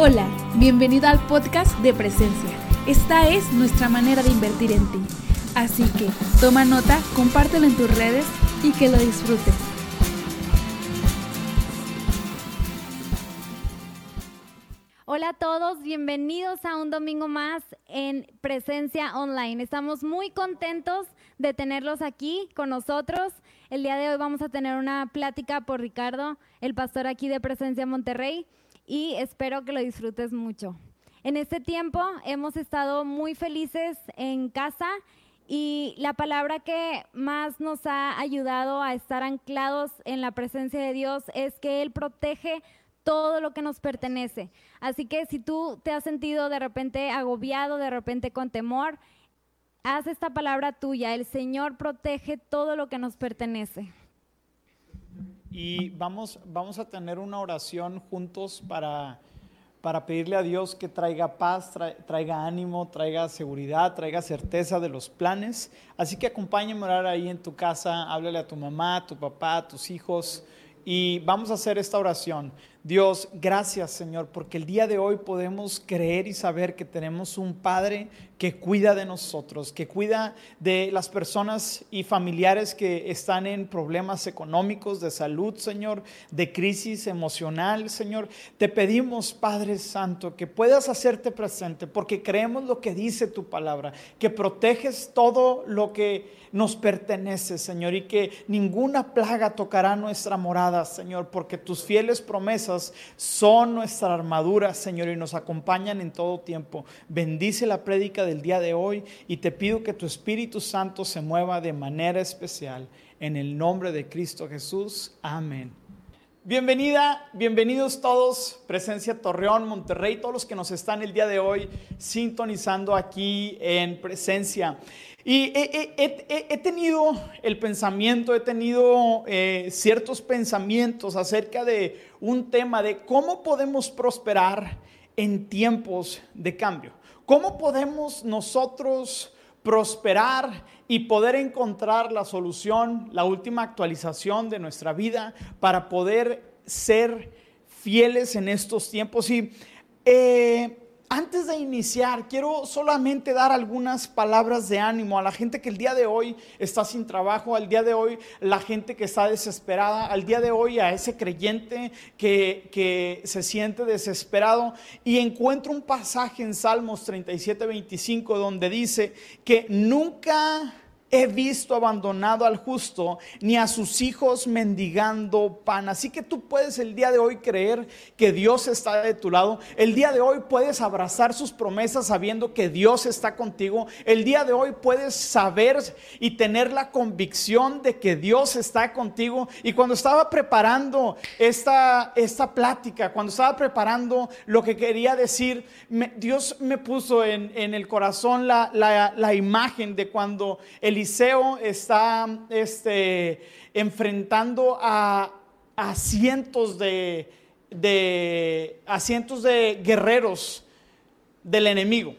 Hola, bienvenido al podcast de Presencia. Esta es nuestra manera de invertir en ti. Así que toma nota, compártelo en tus redes y que lo disfrutes. Hola a todos, bienvenidos a un domingo más en Presencia Online. Estamos muy contentos de tenerlos aquí con nosotros. El día de hoy vamos a tener una plática por Ricardo, el pastor aquí de Presencia Monterrey y espero que lo disfrutes mucho. En este tiempo hemos estado muy felices en casa y la palabra que más nos ha ayudado a estar anclados en la presencia de Dios es que Él protege todo lo que nos pertenece. Así que si tú te has sentido de repente agobiado, de repente con temor, haz esta palabra tuya. El Señor protege todo lo que nos pertenece. Y vamos, vamos a tener una oración juntos para, para pedirle a Dios que traiga paz, traiga ánimo, traiga seguridad, traiga certeza de los planes. Así que acompáñame a orar ahí en tu casa, háblale a tu mamá, a tu papá, a tus hijos y vamos a hacer esta oración. Dios, gracias Señor, porque el día de hoy podemos creer y saber que tenemos un Padre que cuida de nosotros, que cuida de las personas y familiares que están en problemas económicos, de salud, Señor, de crisis emocional, Señor. Te pedimos, Padre Santo, que puedas hacerte presente, porque creemos lo que dice tu palabra, que proteges todo lo que nos pertenece, Señor, y que ninguna plaga tocará nuestra morada, Señor, porque tus fieles promesas son nuestra armadura, Señor, y nos acompañan en todo tiempo. Bendice la prédica del día de hoy y te pido que tu Espíritu Santo se mueva de manera especial. En el nombre de Cristo Jesús. Amén. Bienvenida, bienvenidos todos, Presencia Torreón, Monterrey, todos los que nos están el día de hoy sintonizando aquí en Presencia. Y he, tenido el pensamiento, he tenido eh, ciertos pensamientos acerca de un tema de cómo podemos prosperar en tiempos de cambio. ¿Cómo podemos nosotros prosperar y poder encontrar la solución, la última actualización de nuestra vida para poder ser fieles en estos tiempos? Y eh, antes de iniciar, quiero solamente dar algunas palabras de ánimo a la gente que el día de hoy está sin trabajo, al día de hoy la gente que está desesperada, al día de hoy a ese creyente que, que se siente desesperado. Y encuentro un pasaje en Salmos 37, 25 donde dice que nunca he visto abandonado al justo, ni a sus hijos mendigando pan. Así que tú puedes el día de hoy creer que Dios está de tu lado. El día de hoy puedes abrazar sus promesas sabiendo que Dios está contigo. El día de hoy puedes saber y tener la convicción de que Dios está contigo. Y cuando estaba preparando esta, esta plática, cuando estaba preparando lo que quería decir, Dios me puso en, el corazón la, la imagen de cuando el Eliseo está este, enfrentando a, cientos de, de, a cientos de guerreros del enemigo.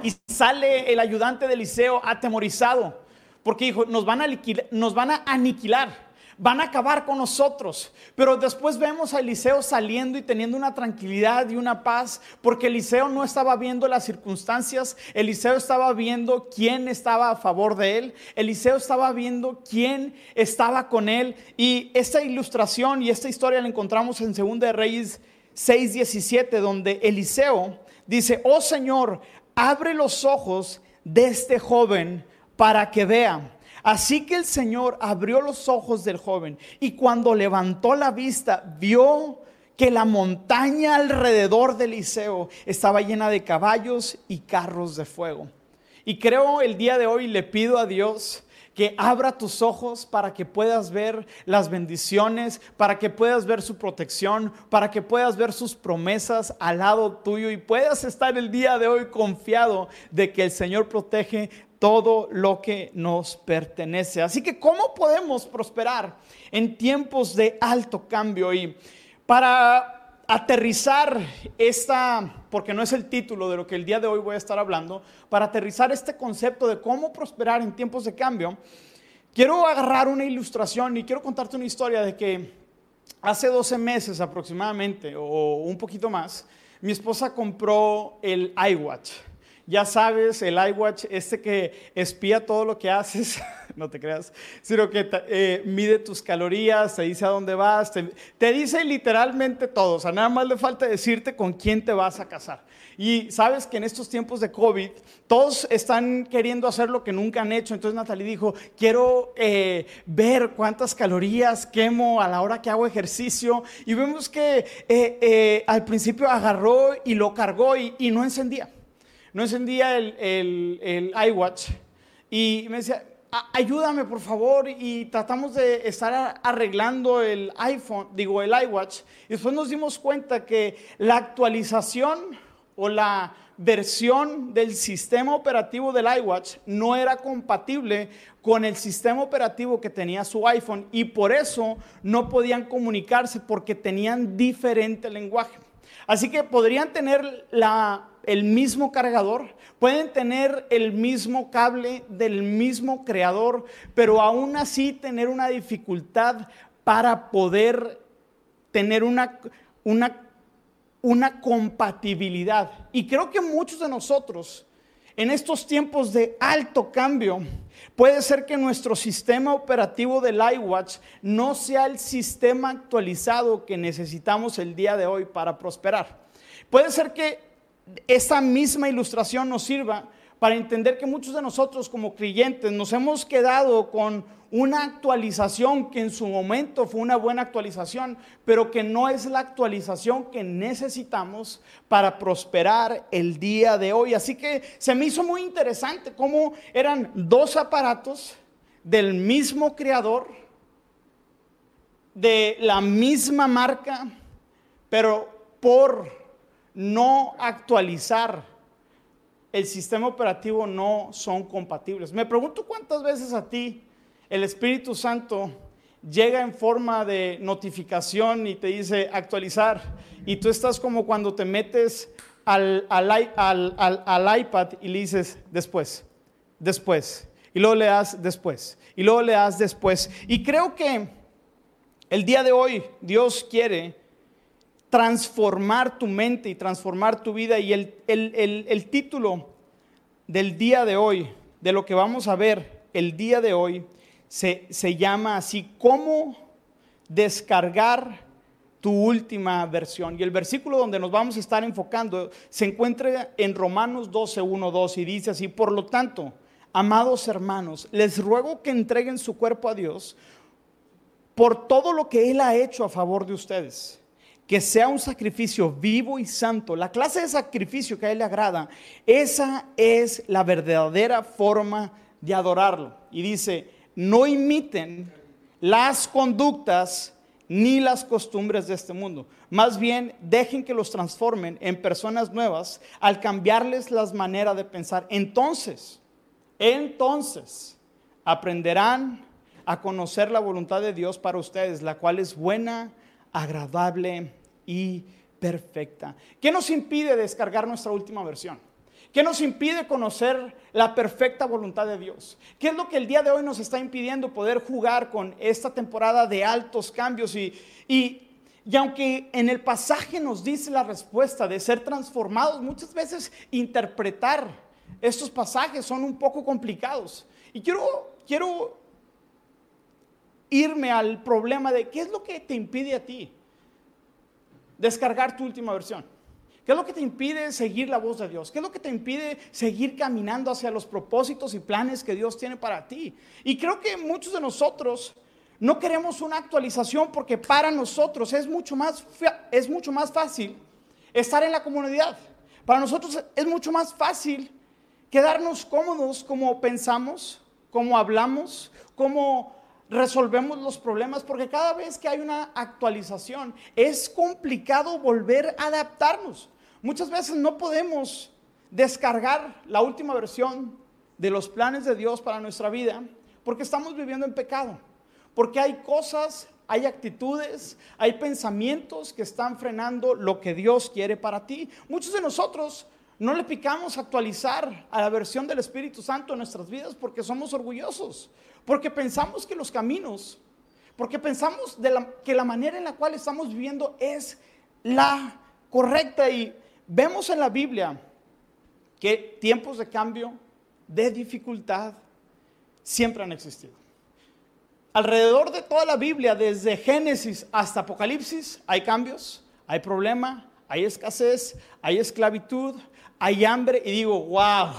Y sale el ayudante de Eliseo atemorizado, porque dijo, nos van a, nos van a aniquilar van a acabar con nosotros. Pero después vemos a Eliseo saliendo y teniendo una tranquilidad y una paz, porque Eliseo no estaba viendo las circunstancias, Eliseo estaba viendo quién estaba a favor de él, Eliseo estaba viendo quién estaba con él. Y esta ilustración y esta historia la encontramos en 2 de Reyes 6:17, donde Eliseo dice, oh Señor, abre los ojos de este joven para que vea. Así que el Señor abrió los ojos del joven y cuando levantó la vista vio que la montaña alrededor de Eliseo estaba llena de caballos y carros de fuego. Y creo el día de hoy le pido a Dios que abra tus ojos para que puedas ver las bendiciones, para que puedas ver su protección, para que puedas ver sus promesas al lado tuyo y puedas estar el día de hoy confiado de que el Señor protege todo lo que nos pertenece. Así que, ¿cómo podemos prosperar en tiempos de alto cambio? Y para aterrizar esta, porque no es el título de lo que el día de hoy voy a estar hablando, para aterrizar este concepto de cómo prosperar en tiempos de cambio, quiero agarrar una ilustración y quiero contarte una historia de que hace 12 meses aproximadamente, o un poquito más, mi esposa compró el iWatch. Ya sabes, el iWatch, este que espía todo lo que haces, no te creas, sino que eh, mide tus calorías, te dice a dónde vas, te, dice literalmente todo. O sea, nada más le falta decirte con quién te vas a casar. Y sabes que en estos tiempos de COVID, todos están queriendo hacer lo que nunca han hecho. Entonces Natalie dijo, quiero eh, ver cuántas calorías quemo a la hora que hago ejercicio. Y vemos que eh, al principio agarró y lo cargó y, no encendía. No encendía el, el iWatch. Y me decía, ayúdame por favor y tratamos de estar arreglando el iPhone, digo el iWatch y después nos dimos cuenta que la actualización o la versión del sistema operativo del iWatch no era compatible con el sistema operativo que tenía su iPhone y por eso no podían comunicarse porque tenían diferente lenguaje. Así que podrían tener el mismo cargador, pueden tener el mismo cable del mismo creador, pero aún así tener una dificultad para poder tener una, una una compatibilidad. Y creo que muchos de nosotros, en estos tiempos de alto cambio, puede ser que nuestro sistema operativo del iWatch no sea el sistema actualizado que necesitamos el día de hoy para prosperar. Puede ser que esa misma ilustración nos sirva para entender que muchos de nosotros como creyentes nos hemos quedado con una actualización que en su momento fue una buena actualización, pero que no es la actualización que necesitamos para prosperar el día de hoy. Así que se me hizo muy interesante cómo eran dos aparatos del mismo creador, de la misma marca, pero por no actualizar el sistema operativo no son compatibles. Me pregunto cuántas veces a ti el Espíritu Santo llega en forma de notificación y te dice actualizar. Y tú estás como cuando te metes al, al, iPad y le dices después, después. Y luego le das después. Y luego le das después. Y creo que el día de hoy Dios quiere transformar tu mente y transformar tu vida. Y el, el título del día de hoy, de lo que vamos a ver el día de hoy, se, llama así, ¿cómo descargar tu última versión? Y el versículo donde nos vamos a estar enfocando se encuentra en Romanos 12, 1, 2 y dice así, por lo tanto, amados hermanos, les ruego que entreguen su cuerpo a Dios por todo lo que Él ha hecho a favor de ustedes. Que sea un sacrificio vivo y santo, la clase de sacrificio que a Él le agrada, esa es la verdadera forma de adorarlo. Y dice, no imiten las conductas ni las costumbres de este mundo. Más bien, dejen que los transformen en personas nuevas al cambiarles las maneras de pensar. Entonces, entonces, aprenderán a conocer la voluntad de Dios para ustedes, la cual es buena, agradable y perfecta. ¿Qué nos impide descargar nuestra última versión? ¿Qué nos impide conocer la perfecta voluntad de Dios? ¿Qué es lo que el día de hoy nos está impidiendo poder jugar con esta temporada de altos cambios? Y, y, aunque en el pasaje nos dice la respuesta de ser transformados, muchas veces interpretar estos pasajes son un poco complicados. Y quiero, quiero irme al problema de qué es lo que te impide a ti descargar tu última versión. ¿Qué es lo que te impide seguir la voz de Dios? ¿Qué es lo que te impide seguir caminando hacia los propósitos y planes que Dios tiene para ti? Y creo que muchos de nosotros no queremos una actualización porque para nosotros es mucho más, es mucho más fácil estar en la comunidad. Para nosotros es mucho más fácil quedarnos cómodos como pensamos, como hablamos, como resolvemos los problemas, porque cada vez que hay una actualización es complicado volver a adaptarnos. Muchas veces no podemos descargar la última versión de los planes de Dios para nuestra vida porque estamos viviendo en pecado, porque hay cosas, hay actitudes, hay pensamientos que están frenando lo que Dios quiere para ti. Muchos de nosotros no le picamos actualizar a la versión del Espíritu Santo en nuestras vidas porque somos orgullosos, porque pensamos que los caminos, porque pensamos que la manera en la cual estamos viviendo es la correcta y vemos en la Biblia que tiempos de cambio, de dificultad, siempre han existido. Alrededor de toda la Biblia, desde Génesis hasta Apocalipsis, hay cambios, hay problema, hay escasez, hay esclavitud, hay hambre y digo, wow,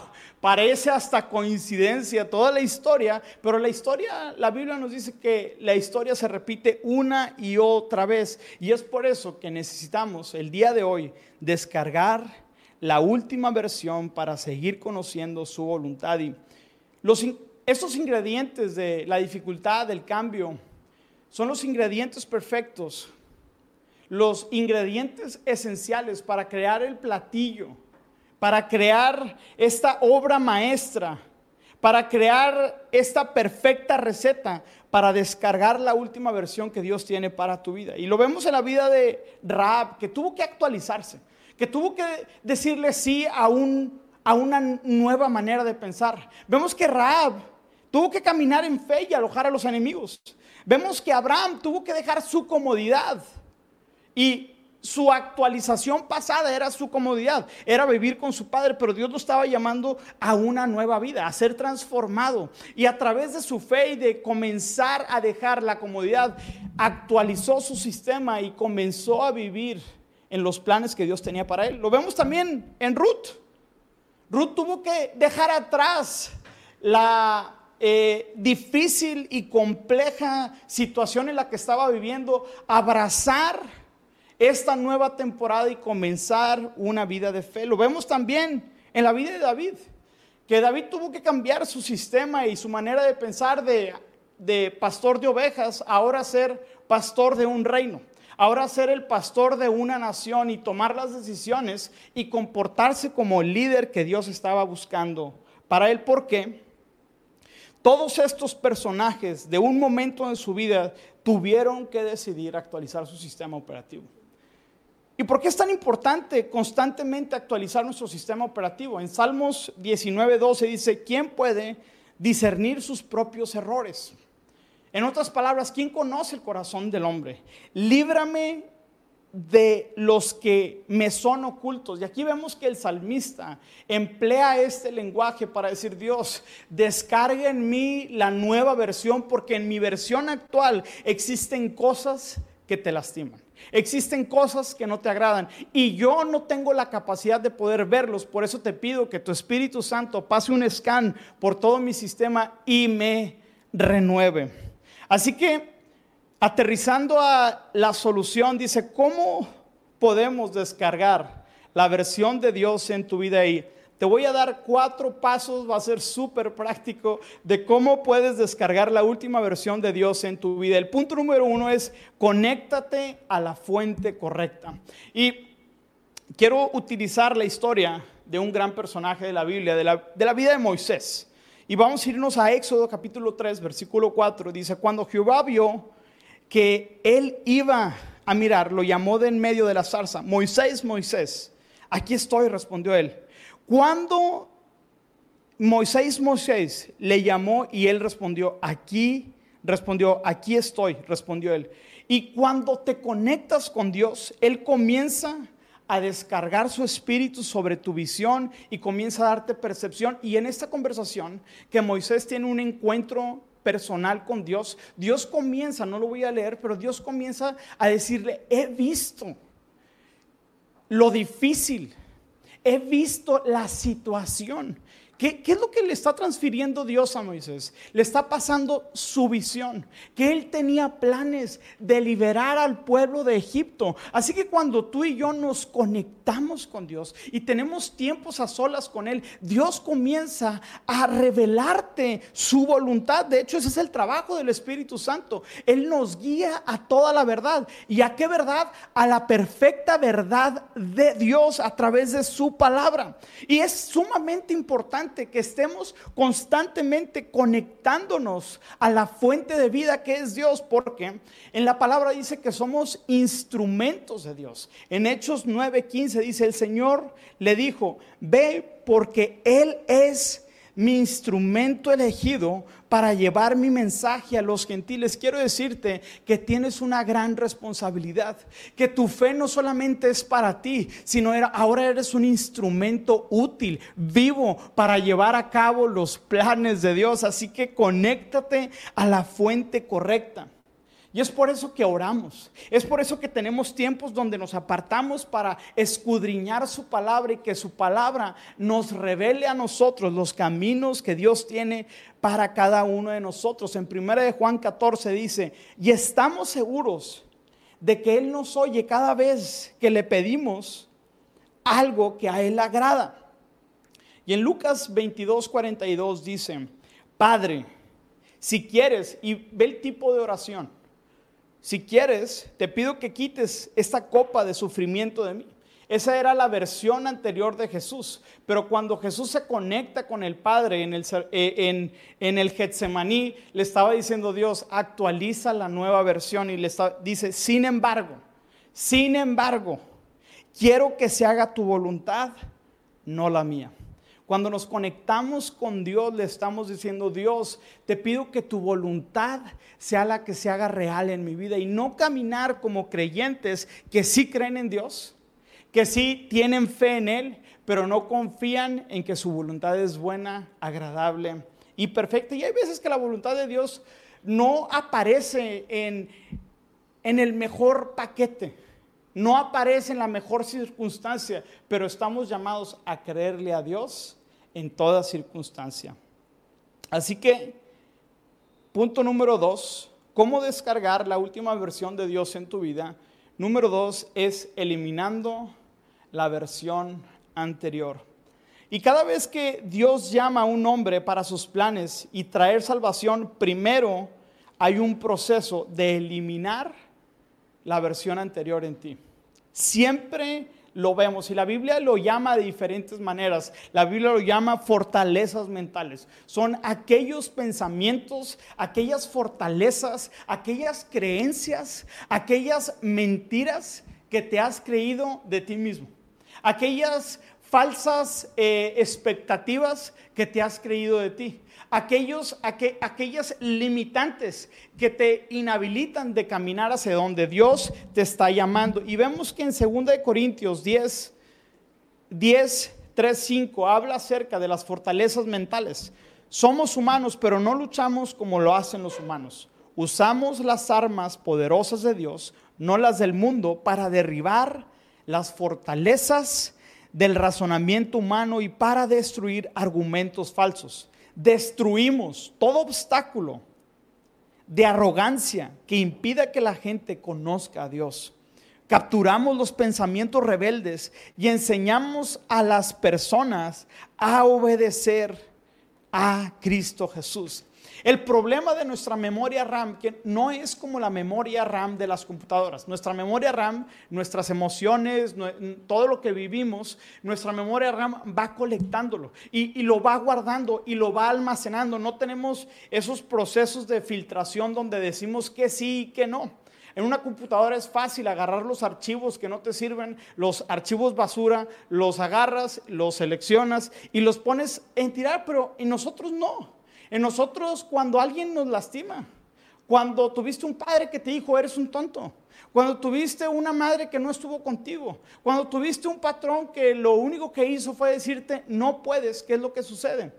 parece hasta coincidencia toda la historia, pero la historia, la Biblia nos dice que la historia se repite una y otra vez. Y es por eso que necesitamos el día de hoy descargar la última versión para seguir conociendo su voluntad. Y los estos ingredientes de la dificultad, del cambio, son los ingredientes perfectos, los ingredientes esenciales para crear el platillo, para crear esta obra maestra, para crear esta perfecta receta, para descargar la última versión que Dios tiene para tu vida. Y lo vemos en la vida de Raab, que tuvo que actualizarse, que tuvo que decirle sí a, un, a una nueva manera de pensar. Vemos que Raab Tuvo que caminar en fe y alojar a los enemigos. Vemos que Abraham tuvo que dejar su comodidad y su actualización pasada era su comodidad, era vivir con su padre, pero Dios lo estaba llamando a una nueva vida, a ser transformado. Y a través de su fe y de comenzar a dejar la comodidad, actualizó su sistema y comenzó a vivir en los planes que Dios tenía para él. Lo vemos también en Ruth. Ruth tuvo que dejar atrás la eh, difícil y compleja situación en la que estaba viviendo, abrazar esta nueva temporada y comenzar una vida de fe. Lo vemos también en la vida de David, que David tuvo que cambiar su sistema y su manera de pensar de, de pastor de ovejas, ahora ser pastor de un reino. Ahora ser el pastor de una nación y tomar las decisiones y comportarse como el líder que Dios estaba buscando para él. ¿Por qué? Todos estos personajes de un momento en su vida tuvieron que decidir actualizar su sistema operativo. ¿Y por qué es tan importante constantemente actualizar nuestro sistema operativo? En Salmos 19:12 dice, ¿quién puede discernir sus propios errores? En otras palabras, ¿quién conoce el corazón del hombre? Líbrame de los que me son ocultos. Y aquí vemos que el salmista emplea este lenguaje para decir, Dios, descarga en mí la nueva versión porque en mi versión actual existen cosas que te lastiman. Existen cosas que no te agradan y yo no tengo la capacidad de poder verlos. Por eso te pido que tu Espíritu Santo pase un scan por todo mi sistema y me renueve. Así que Aterrizando a la solución, dice, ¿cómo podemos descargar la versión de Dios en tu vida? Y te voy a dar cuatro pasos, va a ser súper práctico, de cómo puedes descargar la última versión de Dios en tu vida. El punto número uno es, conéctate a la fuente correcta. Y quiero utilizar la historia de un gran personaje de la Biblia, de la, de la vida de Moisés. Y vamos a irnos a Éxodo capítulo 3, versículo 4. Dice, cuando Jehová vio que él iba a mirar, lo llamó de en medio de la zarza, Moisés, Moisés, aquí estoy, respondió él. Cuando Moisés, Moisés le llamó y él respondió, aquí, respondió, aquí estoy, respondió él. Y cuando te conectas con Dios, Él comienza a descargar su espíritu sobre tu visión y comienza a darte percepción. Y en esta conversación que Moisés tiene un encuentro personal con Dios, Dios comienza, no lo voy a leer, pero Dios comienza a decirle, he visto lo difícil, he visto la situación, ¿Qué, es lo que le está transfiriendo Dios a Moisés? Le está pasando su visión, que él tenía planes de liberar al pueblo de Egipto. Así que cuando tú y yo nos conectamos con Dios y tenemos tiempos a solas con Él, Dios comienza a revelarte su voluntad. De hecho, ese es el trabajo del Espíritu Santo. Él nos guía a toda la verdad. ¿Y a qué verdad? A la perfecta verdad de Dios a través de su palabra. Y es sumamente que estemos constantemente conectándonos a la fuente de vida que es Dios, porque en la palabra dice que somos instrumentos de Dios. En Hechos 9:15 dice, el Señor le dijo, ve porque Él es mi instrumento elegido para llevar mi mensaje a los gentiles. Quiero decirte que tienes una gran responsabilidad, que tu fe no solamente es para ti, sino ahora eres un instrumento útil, vivo, para llevar a cabo los planes de Dios. Así que conéctate a la fuente correcta. Y es por eso que oramos. Es por eso que tenemos tiempos donde nos apartamos para escudriñar su palabra y que su palabra nos revele a nosotros los caminos que Dios tiene para cada uno de nosotros. En 1 de Juan 14 dice, y estamos seguros de que Él nos oye cada vez que le pedimos algo que a Él agrada. Y en Lucas 22, 42 dice, Padre, si quieres, y ve el tipo de oración si quieres, te pido que quites esta copa de sufrimiento de mí. Esa era la versión anterior de Jesús. Pero cuando Jesús se conecta con el Padre en el, eh, en, el Getsemaní, le estaba diciendo Dios, actualiza la nueva versión y le dice, sin embargo, sin embargo, quiero que se haga tu voluntad, no la mía. Cuando nos conectamos con Dios, le estamos diciendo, Dios, te pido que tu voluntad sea la que se haga real en mi vida y no caminar como creyentes que sí creen en Dios, que sí tienen fe en Él, pero no confían en que su voluntad es buena, agradable y perfecta. Y hay veces que la voluntad de Dios no aparece en, en el mejor paquete no aparece en la mejor circunstancia, pero estamos llamados a creerle a Dios en toda circunstancia. Así que, punto número dos, ¿cómo descargar la última versión de Dios en tu vida? Número dos es eliminando la versión anterior. Y cada vez que Dios llama a un hombre para sus planes y traer salvación, primero hay un proceso de eliminar la versión anterior en ti. Siempre lo vemos y la Biblia lo llama de diferentes maneras. La Biblia lo llama fortalezas mentales. Son aquellos pensamientos, aquellas fortalezas, aquellas creencias, aquellas mentiras que te has creído de ti mismo. Aquellas falsas eh, expectativas que te has creído de ti aquellos, aquellas limitantes que te inhabilitan de caminar hacia donde Dios te está llamando. Y vemos que en 2 Corintios 10, 10, 3, 5 habla acerca de las fortalezas mentales. Somos humanos, pero no luchamos como lo hacen los humanos. Usamos las armas poderosas de Dios, no las del mundo, para derribar las fortalezas del razonamiento humano y para destruir argumentos falsos destruimos todo obstáculo de arrogancia que impida que la gente conozca a Dios. Capturamos los pensamientos rebeldes y enseñamos a las personas a obedecer a Cristo Jesús. El problema de nuestra memoria RAM, que no es como la memoria RAM de las computadoras. Nuestra memoria RAM, nuestras emociones, todo lo que vivimos, nuestra memoria RAM va colectándolo y, lo va guardando y lo va almacenando. No tenemos esos procesos de filtración donde decimos que sí y que no. En una computadora es fácil agarrar los archivos que no te sirven, los archivos basura, los agarras, los seleccionas y los pones en tirar, pero en nosotros no. En nosotros cuando alguien nos lastima, cuando tuviste un padre que te dijo, eres un tonto, cuando tuviste una madre que no estuvo contigo, cuando tuviste un patrón que lo único que hizo fue decirte, no puedes, ¿qué es lo que sucede?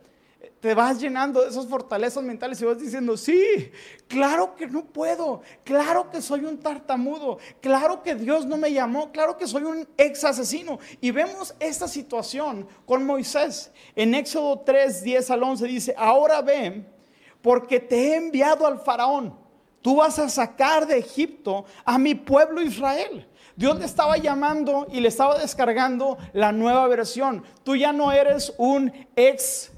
Te vas llenando de esas fortalezas mentales y vas diciendo, sí, claro que no puedo, claro que soy un tartamudo, claro que Dios no me llamó, claro que soy un ex asesino. Y vemos esta situación con Moisés. En Éxodo 3, 10 al 11 dice, ahora ven, porque te he enviado al faraón, tú vas a sacar de Egipto a mi pueblo Israel. Dios le estaba llamando y le estaba descargando la nueva versión. Tú ya no eres un ex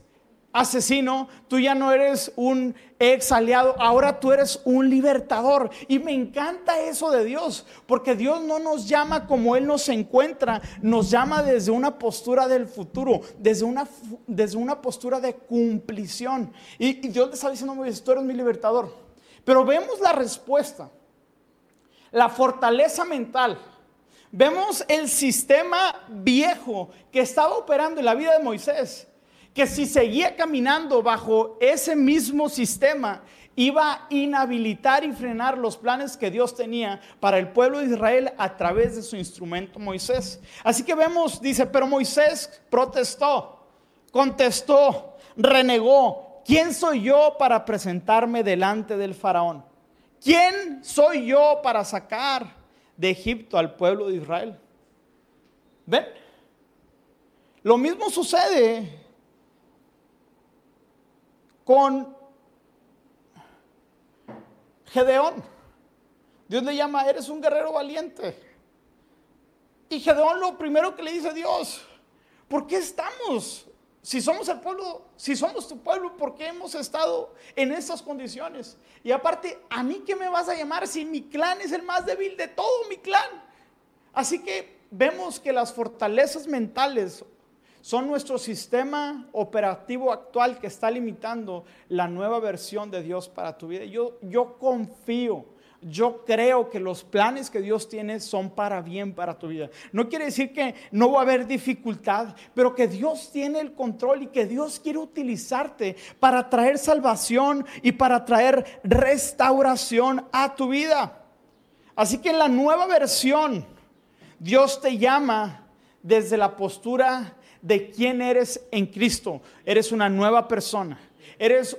asesino, tú ya no eres un ex aliado, ahora tú eres un libertador. Y me encanta eso de Dios, porque Dios no nos llama como Él nos encuentra, nos llama desde una postura del futuro, desde una, desde una postura de cumplición. Y, Dios le está diciendo, tú eres mi libertador. Pero vemos la respuesta, la fortaleza mental. Vemos el sistema viejo que estaba operando en la vida de Moisés que si seguía caminando bajo ese mismo sistema, iba a inhabilitar y frenar los planes que Dios tenía para el pueblo de Israel a través de su instrumento Moisés. Así que vemos, dice, pero Moisés protestó, contestó, renegó. ¿Quién soy yo para presentarme delante del faraón? ¿Quién soy yo para sacar de Egipto al pueblo de Israel? ¿Ven? Lo mismo sucede con Gedeón. Dios le llama, eres un guerrero valiente. Y Gedeón lo primero que le dice a Dios, ¿por qué estamos? Si somos el pueblo, si somos tu pueblo, ¿por qué hemos estado en estas condiciones? Y aparte, ¿a mí qué me vas a llamar si mi clan es el más débil de todo mi clan? Así que vemos que las fortalezas mentales son nuestro sistema operativo actual que está limitando la nueva versión de Dios para tu vida. Yo, yo confío, yo creo que los planes que Dios tiene son para bien para tu vida. No quiere decir que no va a haber dificultad, pero que Dios tiene el control y que Dios quiere utilizarte para traer salvación y para traer restauración a tu vida. Así que en la nueva versión, Dios te llama desde la postura de quién eres en Cristo. Eres una nueva persona. Eres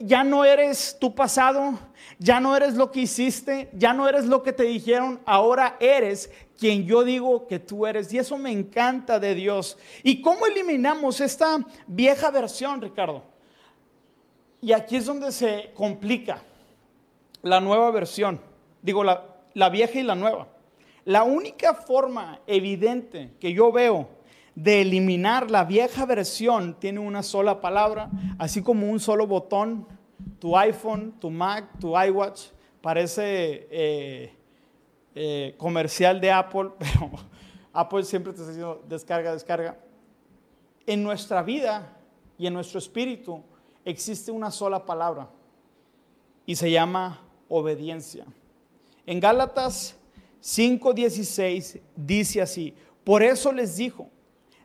ya, no eres tu pasado, ya no eres lo que hiciste, ya no eres lo que te dijeron, ahora eres quien yo digo que tú eres. Y eso me encanta de Dios. ¿Y cómo eliminamos esta vieja versión, Ricardo? Y aquí es donde se complica la nueva versión. Digo, la, la vieja y la nueva. La única forma evidente que yo veo de eliminar la vieja versión tiene una sola palabra, así como un solo botón. Tu iPhone, tu Mac, tu iWatch, parece eh, eh, comercial de Apple, pero Apple siempre te está diciendo descarga, descarga. En nuestra vida y en nuestro espíritu existe una sola palabra y se llama obediencia. En Gálatas 5:16 dice así, por eso les dijo,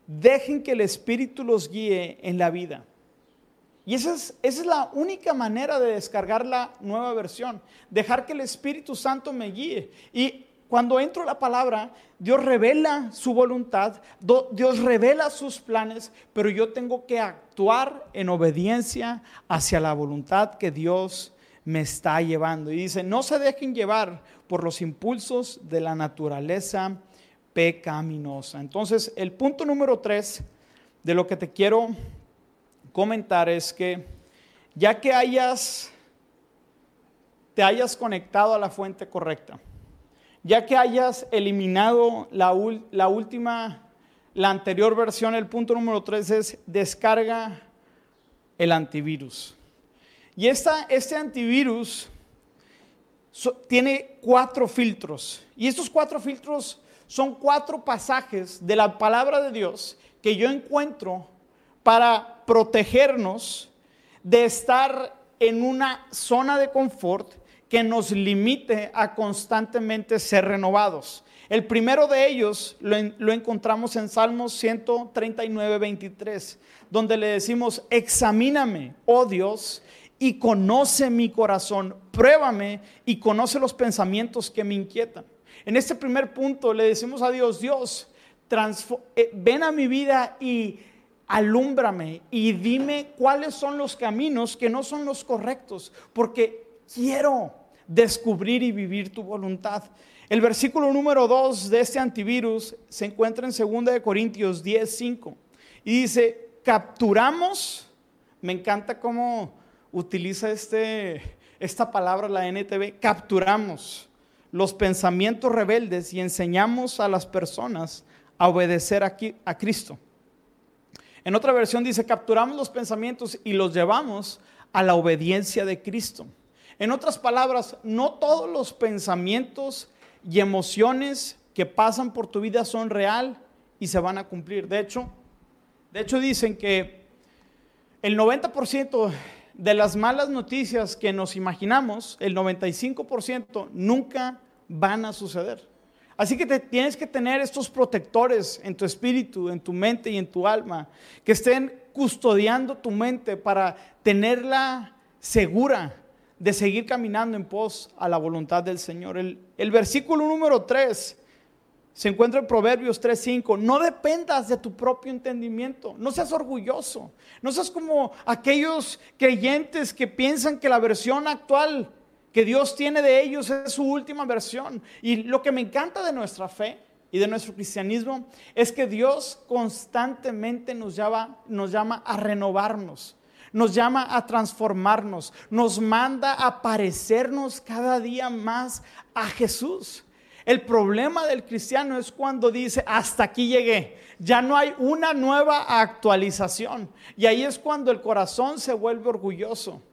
dejen que el Espíritu los guíe en la vida. Y esa es, la única manera de descargar la nueva versión, dejar que el Espíritu Santo me guíe. Y cuando entro la palabra, Dios revela su voluntad, Dios revela sus planes, pero yo tengo que actuar en obediencia hacia la voluntad que Dios me está llevando. Y dice, no se dejen llevar por los impulsos de la naturaleza pecaminosa. Entonces, el punto número tres de lo que te quiero comentar es que ya que hayas, te hayas conectado a la fuente correcta, ya que hayas eliminado la, última, la anterior versión, el punto número tres es descarga el antivirus. Y esta, este antivirus tiene cuatro filtros. Y estos cuatro filtros son cuatro pasajes de la palabra de Dios que yo encuentro para protegernos de estar en una zona de confort que nos limite a constantemente ser renovados. El primero de ellos lo, encontramos en Salmos 139, 23, donde le decimos, examíname, oh Dios, y conoce mi corazón, pruébame y conoce los pensamientos que me inquietan. En este primer punto le decimos a Dios, Dios, eh, ven a mi vida y alúmbrame y dime cuáles son los caminos que no son los correctos, porque quiero descubrir y vivir tu voluntad. El versículo número 2 de este antivirus se encuentra en 2 Corintios 10, 5 y dice, capturamos, me encanta cómo utiliza este, esta palabra la NTV, capturamos los pensamientos rebeldes y enseñamos a las personas a obedecer a, a Cristo. En otra versión dice, capturamos los pensamientos y los llevamos a la obediencia de Cristo. En otras palabras, no todos los pensamientos y emociones que pasan por tu vida son real y se van a cumplir. De hecho, de hecho dicen que el 90% de las malas noticias que nos imaginamos, el 95% nunca van a suceder. Así que te tienes que tener estos protectores en tu espíritu, en tu mente y en tu alma, que estén custodiando tu mente para tenerla segura de seguir caminando en pos a la voluntad del Señor. El, versículo número 3 se encuentra en Proverbios 3:5. No dependas de tu propio entendimiento. No seas orgulloso. No seas como aquellos creyentes que piensan que la versión actual que Dios tiene de ellos es su última versión. Y lo que me encanta de nuestra fe y de nuestro cristianismo es que Dios constantemente nos llama, nos llama a renovarnos. Nos llama a transformarnos, nos manda a parecernos cada día más a Jesús. El problema del cristiano es cuando dice, hasta aquí llegué, ya no hay una nueva actualización. Y ahí es cuando el corazón se vuelve orgulloso,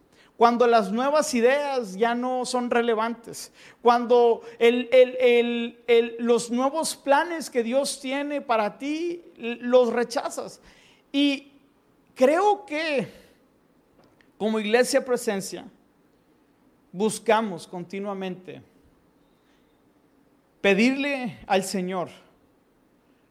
cuando las nuevas ideas ya no son relevantes, cuando los nuevos planes que Dios tiene para ti los rechazas. Y creo que como iglesia presencia buscamos continuamente pedirle al Señor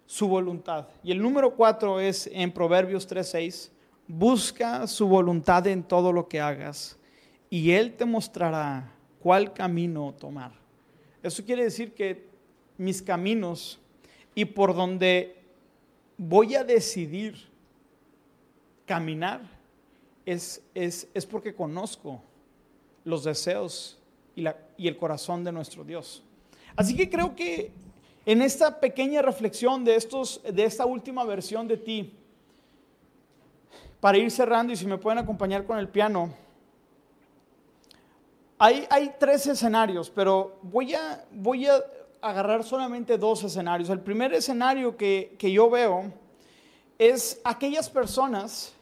su voluntad. Y el número cuatro es en Proverbios 3:6, busca su voluntad en todo lo que hagas y Él te mostrará cuál camino tomar. Eso quiere decir que mis caminos y por donde voy a decidir caminar es, es, es porque conozco los deseos y, la, y el corazón de nuestro Dios. Así que creo que en esta pequeña reflexión de, estos, de esta última versión de ti, para ir cerrando y si me pueden acompañar con el piano, hay, tres escenarios, pero voy a, voy a agarrar solamente dos escenarios. El primer escenario que, que yo veo es aquellas personas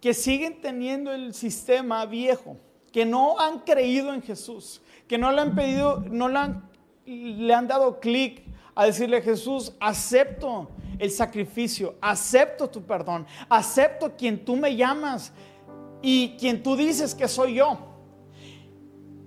que siguen teniendo el sistema viejo, que no han creído en Jesús, que no le han pedido, no le han le han dado clic a decirle, Jesús, acepto el sacrificio, acepto tu perdón, acepto quien tú me llamas y quien tú dices que soy yo.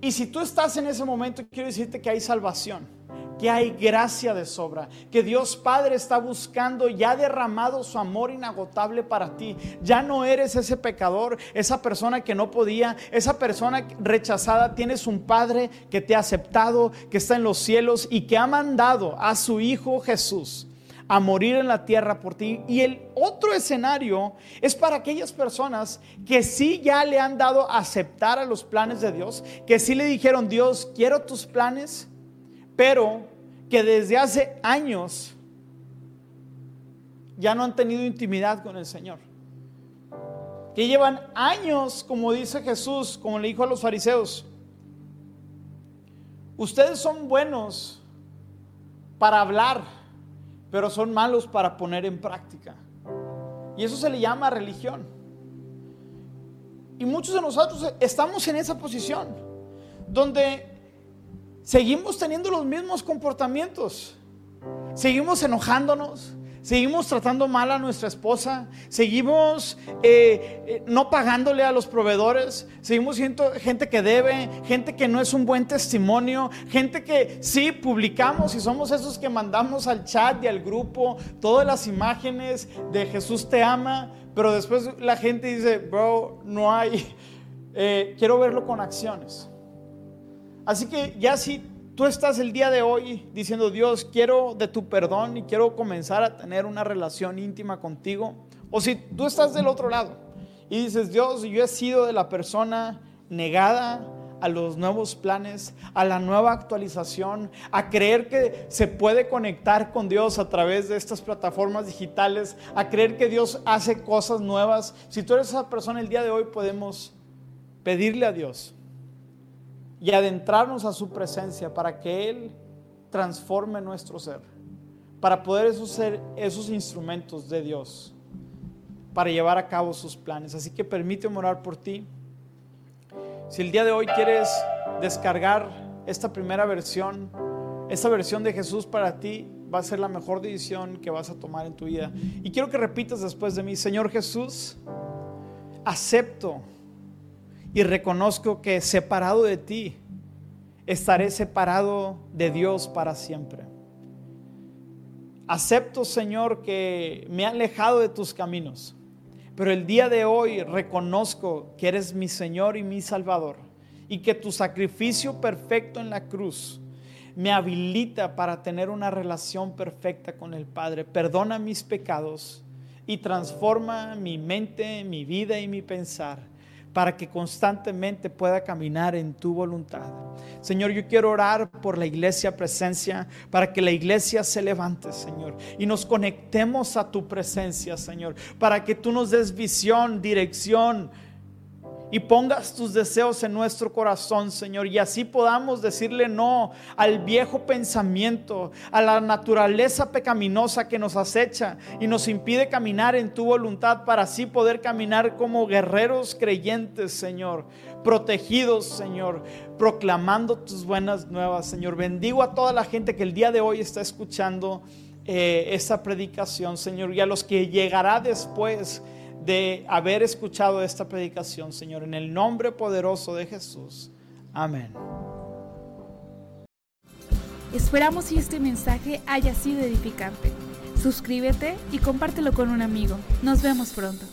Y si tú estás en ese momento, quiero decirte que hay salvación que hay gracia de sobra, que Dios Padre está buscando y ha derramado su amor inagotable para ti. Ya no eres ese pecador, esa persona que no podía, esa persona rechazada. Tienes un Padre que te ha aceptado, que está en los cielos y que ha mandado a su Hijo Jesús a morir en la tierra por ti. Y el otro escenario es para aquellas personas que sí ya le han dado a aceptar a los planes de Dios, que sí le dijeron, Dios, quiero tus planes, pero que desde hace años ya no han tenido intimidad con el Señor. Que llevan años, como dice Jesús, como le dijo a los fariseos, ustedes son buenos para hablar, pero son malos para poner en práctica. Y eso se le llama religión. Y muchos de nosotros estamos en esa posición, donde seguimos teniendo los mismos comportamientos. Seguimos enojándonos, seguimos tratando mal a nuestra esposa, seguimos eh, eh, no pagándole a los proveedores, seguimos siendo gente que debe, gente que no es un buen testimonio, gente que sí publicamos y somos esos que mandamos al chat y al grupo todas las imágenes de Jesús te ama, pero después la gente dice, bro, no hay, eh, quiero verlo con acciones. Así que ya si tú estás el día de hoy diciendo, Dios, quiero de tu perdón y quiero comenzar a tener una relación íntima contigo, o si tú estás del otro lado y dices, Dios, yo he sido de la persona negada a los nuevos planes, a la nueva actualización, a creer que se puede conectar con Dios a través de estas plataformas digitales, a creer que Dios hace cosas nuevas. Si tú eres esa persona el día de hoy, podemos pedirle a Dios y adentrarnos a su presencia para que Él transforme nuestro ser, para poder ser esos instrumentos de Dios, para llevar a cabo sus planes. Así que permíteme orar por ti. Si el día de hoy quieres descargar esta primera versión, esta versión de Jesús para ti, va a ser la mejor decisión que vas a tomar en tu vida. Y quiero que repitas después de mí, Señor Jesús, acepto y reconozco que separado de ti, estaré separado de Dios para siempre. Acepto, Señor, que me he alejado de tus caminos, pero el día de hoy reconozco que eres mi Señor y mi Salvador y que tu sacrificio perfecto en la cruz me habilita para tener una relación perfecta con el Padre. Perdona mis pecados y transforma mi mente, mi vida y mi pensar para que constantemente pueda caminar en tu voluntad. Señor, yo quiero orar por la iglesia presencia, para que la iglesia se levante, Señor, y nos conectemos a tu presencia, Señor, para que tú nos des visión, dirección, y pongas tus deseos en nuestro corazón, Señor, y así podamos decirle no al viejo pensamiento, a la naturaleza pecaminosa que nos acecha y nos impide caminar en tu voluntad para así poder caminar como guerreros creyentes, Señor, protegidos, Señor, proclamando tus buenas nuevas, Señor. Bendigo a toda la gente que el día de hoy está escuchando eh, esta predicación, Señor, y a los que llegará después de haber escuchado esta predicación, Señor, en el nombre poderoso de Jesús. Amén. Esperamos que este mensaje haya sido edificante. Suscríbete y compártelo con un amigo. Nos vemos pronto.